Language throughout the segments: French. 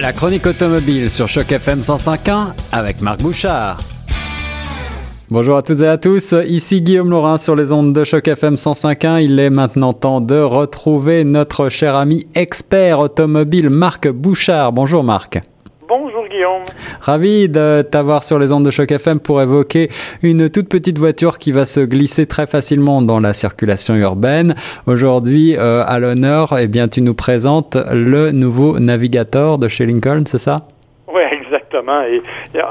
La chronique automobile sur Choc FM 105.1 avec Marc Bouchard. Bonjour à toutes et à tous, ici Guillaume Laurin sur les ondes de Choc FM 105.1. Il est maintenant temps de retrouver notre cher ami expert automobile Marc Bouchard. Bonjour Marc. Guillaume. Ravi de t'avoir sur les ondes de choc FM pour évoquer une toute petite voiture qui va se glisser très facilement dans la circulation urbaine. Aujourd'hui, euh, à l'honneur, eh bien, tu nous présentes le nouveau Navigator de chez Lincoln, c'est ça? Oui, exactement. Et,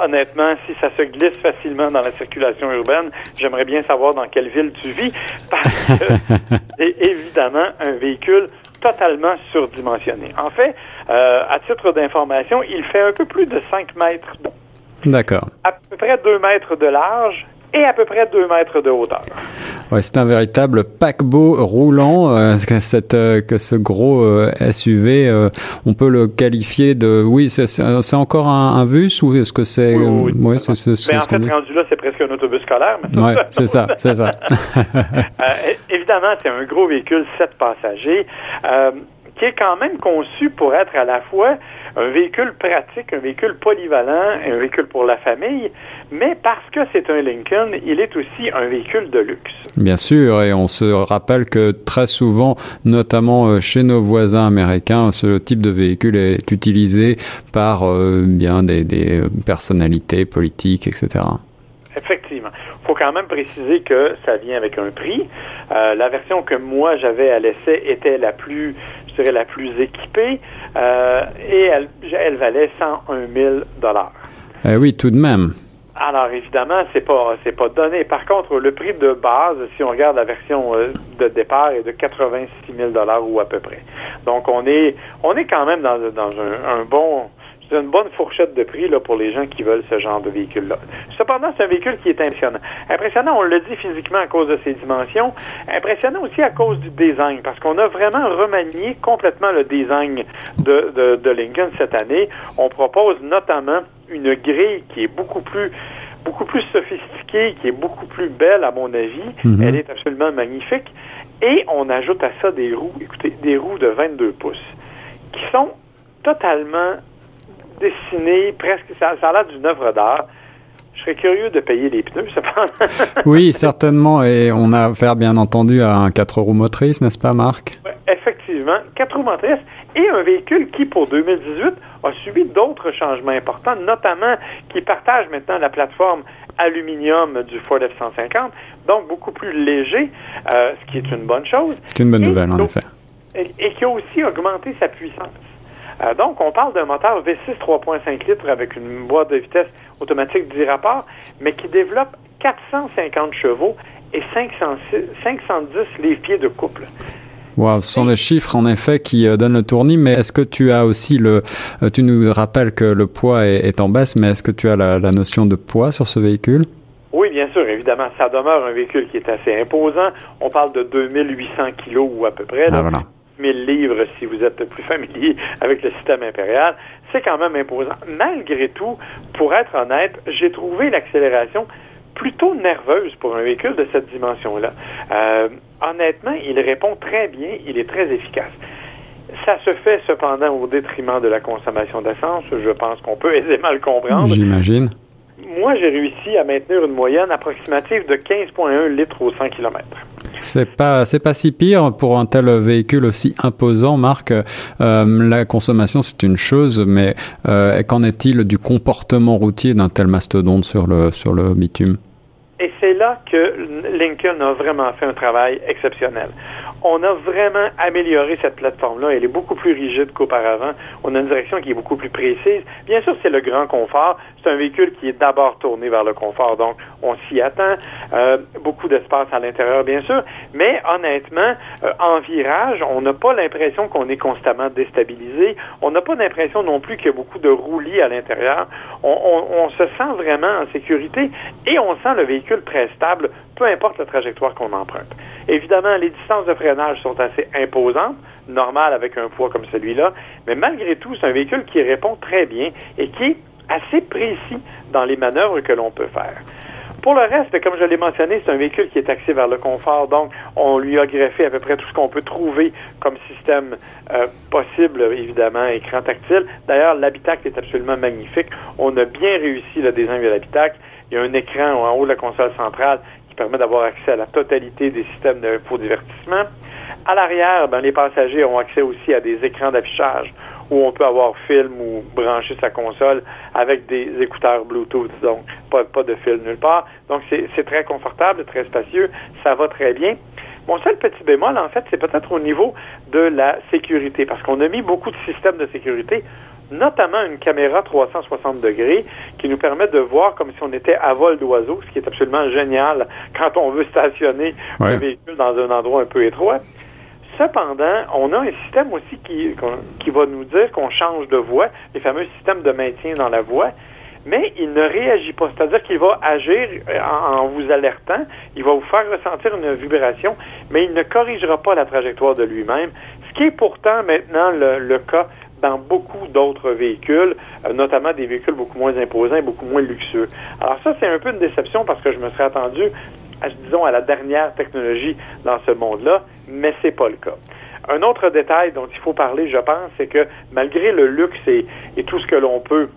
honnêtement, si ça se glisse facilement dans la circulation urbaine, j'aimerais bien savoir dans quelle ville tu vis, parce que c'est évidemment un véhicule totalement surdimensionné. En fait, euh, à titre d'information, il fait un peu plus de 5 mètres D'accord. À peu près 2 mètres de large et à peu près 2 mètres de hauteur. Ouais, c'est un véritable paquebot roulant. Euh, que, cette, euh, que ce gros euh, SUV, euh, on peut le qualifier de. Oui, c'est encore un, un VUS ou est-ce que c'est. Oui, oui, oui. Ouais, Mais en fait, rendu là, c'est presque un autobus scolaire. Oui, c'est ça, c'est ça. évidemment, c'est un gros véhicule, 7 passagers qui est quand même conçu pour être à la fois un véhicule pratique, un véhicule polyvalent, un véhicule pour la famille, mais parce que c'est un Lincoln, il est aussi un véhicule de luxe. Bien sûr, et on se rappelle que très souvent, notamment euh, chez nos voisins américains, ce type de véhicule est utilisé par euh, bien des, des personnalités politiques, etc. Effectivement. Il faut quand même préciser que ça vient avec un prix. Euh, la version que moi j'avais à l'essai était la plus, dirais, la plus équipée euh, et elle, elle valait 101 000 dollars. Eh oui, tout de même. Alors évidemment, c'est pas c'est pas donné. Par contre, le prix de base, si on regarde la version euh, de départ, est de 86 000 dollars ou à peu près. Donc on est on est quand même dans, dans un, un bon c'est une bonne fourchette de prix là, pour les gens qui veulent ce genre de véhicule-là. Cependant, c'est un véhicule qui est impressionnant. Impressionnant, on le dit physiquement à cause de ses dimensions. Impressionnant aussi à cause du design, parce qu'on a vraiment remanié complètement le design de, de, de Lincoln cette année. On propose notamment une grille qui est beaucoup plus beaucoup plus sophistiquée, qui est beaucoup plus belle à mon avis. Mhm. Elle est absolument magnifique. Et on ajoute à ça des roues, écoutez, des roues de 22 pouces, qui sont totalement dessinées, presque, ça, ça a l'air d'une œuvre d'art. Je serais curieux de payer les pneus, cependant. oui, certainement. Et on a affaire, bien entendu, à un 4 roues motrices, n'est-ce pas, Marc? Effectivement, 4 roues motrices et un véhicule qui, pour 2018, a subi d'autres changements importants, notamment qui partage maintenant la plateforme aluminium du Ford F-150, donc beaucoup plus léger, euh, ce qui est une bonne chose. C'est une bonne et nouvelle, en effet. Et, et, qui a aussi augmenté sa puissance. Euh, donc, on parle d'un moteur V6 3.5 litres avec une boîte de vitesse automatique 10 rapports, mais qui développe 450 chevaux et 506, 510 livres-pieds de couple. Wow, ce sont des chiffres en effet qui euh, donnent le tournis, mais est-ce que tu as aussi le, euh, tu nous rappelles que le poids est, est en baisse, mais est-ce que tu as la, la, notion de poids sur ce véhicule? Oui, bien sûr, évidemment, ça demeure un véhicule qui est assez imposant. On parle de 2800 kilos ou à peu près. Ah, voilà. 1000 livres si vous êtes plus familier avec le système impérial. C'est quand même imposant. Malgré tout, pour être honnête, j'ai trouvé l'accélération plutôt nerveuse pour un véhicule de cette dimension-là. Euh, honnêtement, il répond très bien, il est très efficace. Ça se fait cependant au détriment de la consommation d'essence. Je pense qu'on peut aisément le comprendre. J'imagine. Moi, j'ai réussi à maintenir une moyenne approximative de 15,1 litres au 100 km. C'est pas c'est pas si pire pour un tel véhicule aussi imposant, Marc. Euh, la consommation c'est une chose, mais euh, qu'en est-il du comportement routier d'un tel mastodonte sur le sur le bitume? C'est là que Lincoln a vraiment fait un travail exceptionnel. On a vraiment amélioré cette plateforme-là. Elle est beaucoup plus rigide qu'auparavant. On a une direction qui est beaucoup plus précise. Bien sûr, c'est le grand confort. C'est un véhicule qui est d'abord tourné vers le confort, donc on s'y attend. Euh, beaucoup d'espace à l'intérieur, bien sûr. Mais honnêtement, euh, en virage, on n'a pas l'impression qu'on est constamment déstabilisé. On n'a pas l'impression non plus qu'il y a beaucoup de roulis à l'intérieur. On, se sent vraiment en sécurité et on sent le véhicule très stable, peu importe la trajectoire qu'on emprunte. Évidemment, les distances de freinage sont assez imposantes, normales avec un poids comme celui-là, mais malgré tout, c'est un véhicule qui répond très bien et qui est assez précis dans les manœuvres que l'on peut faire. Pour le reste, comme je l'ai mentionné, c'est un véhicule qui est axé vers le confort, donc on lui a greffé à peu près tout ce qu'on peut trouver comme système euh, possible, évidemment, écran tactile. D'ailleurs, l'habitacle est absolument magnifique. On a bien réussi le design de l'habitacle. Il y a un écran en haut de la console centrale qui permet d'avoir accès à la totalité des systèmes de divertissement. À l'arrière, ben, les passagers ont accès aussi à des écrans d'affichage où on peut avoir film ou brancher sa console avec des écouteurs Bluetooth, donc pas, pas de fil nulle part. Donc c'est très confortable, très spacieux, ça va très bien. Mon seul petit bémol, en fait, c'est peut-être au niveau de la sécurité, parce qu'on a mis beaucoup de systèmes de sécurité, notamment une caméra 360 degrés qui nous permet de voir comme si on était à vol d'oiseau, ce qui est absolument génial quand on veut stationner un véhicule dans un endroit un peu étroit. Cependant, on a un système aussi qui, qui va nous dire qu'on change de voie, les fameux systèmes de maintien dans la voie, mais il ne réagit pas. C'est-à-dire qu'il va agir en, vous alertant, il va vous faire ressentir une vibration, mais il ne corrigera pas la trajectoire de lui-même, ce qui est pourtant maintenant le, cas dans beaucoup d'autres véhicules, euh, notamment des véhicules beaucoup moins imposants et beaucoup moins luxueux. Alors ça, c'est un peu une déception parce que je me serais attendu disons, à la dernière technologie dans ce monde-là, mais c'est pas le cas. Un autre détail dont il faut parler, je pense, c'est que malgré le luxe et, tout ce que l'on peut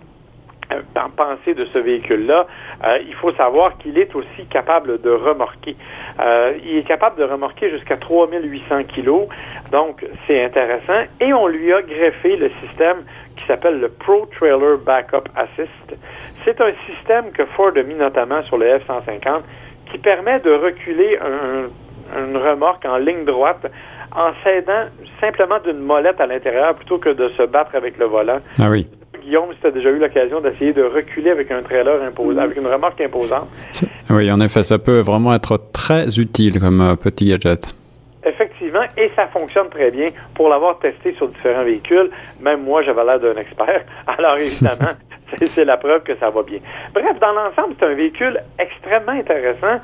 penser de ce véhicule-là, euh, il faut savoir qu'il est aussi capable de remorquer. Euh, il est capable de remorquer jusqu'à 3800 kilos, donc c'est intéressant. Et on lui a greffé le système qui s'appelle le Pro Trailer Backup Assist. C'est un système que Ford a mis notamment sur le F-150 qui permet de reculer une remorque en ligne droite en s'aidant simplement d'une molette à l'intérieur plutôt que de se battre avec le volant. Ah oui. Guillaume, si tu as déjà eu l'occasion d'essayer de reculer avec un trailer imposant, avec une remorque imposante. Oui, en effet, ça peut vraiment être très utile comme euh, petit gadget. Effectivement, et ça fonctionne très bien. Pour l'avoir testé sur différents véhicules, même moi, j'avais l'air d'un expert. Alors évidemment, c'est la preuve que ça va bien. Bref, dans l'ensemble, c'est un véhicule extrêmement intéressant.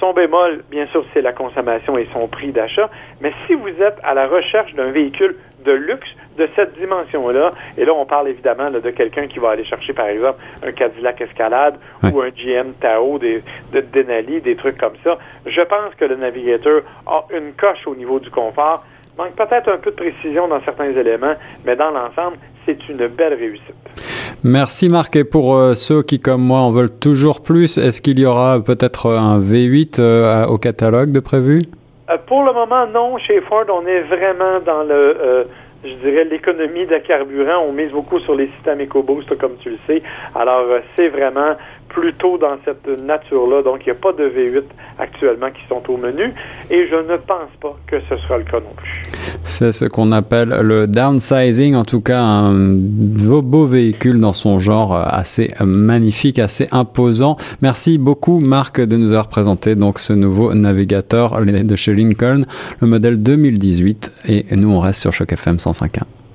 Son bémol, bien sûr, c'est la consommation et son prix d'achat. Mais si vous êtes à la recherche d'un véhicule de luxe de cette dimension-là, et là, on parle évidemment de quelqu'un qui va aller chercher, par exemple, un Cadillac Escalade ou un GM Tao, des, de Denali, des trucs comme ça, je pense que le Navigator a une coche au niveau du confort. Manque peut-être un peu de précision dans certains éléments, mais dans l'ensemble, c'est une belle réussite. Merci Marc. Et pour euh, ceux qui, comme moi, en veulent toujours plus, est-ce qu'il y aura peut-être un V8 euh, au catalogue de prévu? Euh, pour le moment, non. Chez Ford, on est vraiment dans le je dirais, l'économie de carburant. On mise beaucoup sur les systèmes EcoBoost, comme tu le sais. Alors, c'est vraiment plutôt dans cette nature-là. Donc, il n'y a pas de V8 actuellement qui sont au menu et je ne pense pas que ce sera le cas non plus. C'est ce qu'on appelle le downsizing, en tout cas un beau, véhicule dans son genre assez magnifique, assez imposant. Merci beaucoup Marc de nous avoir présenté donc ce nouveau navigateur de chez Lincoln, le modèle 2018 et nous on reste sur Choc FM 105.1.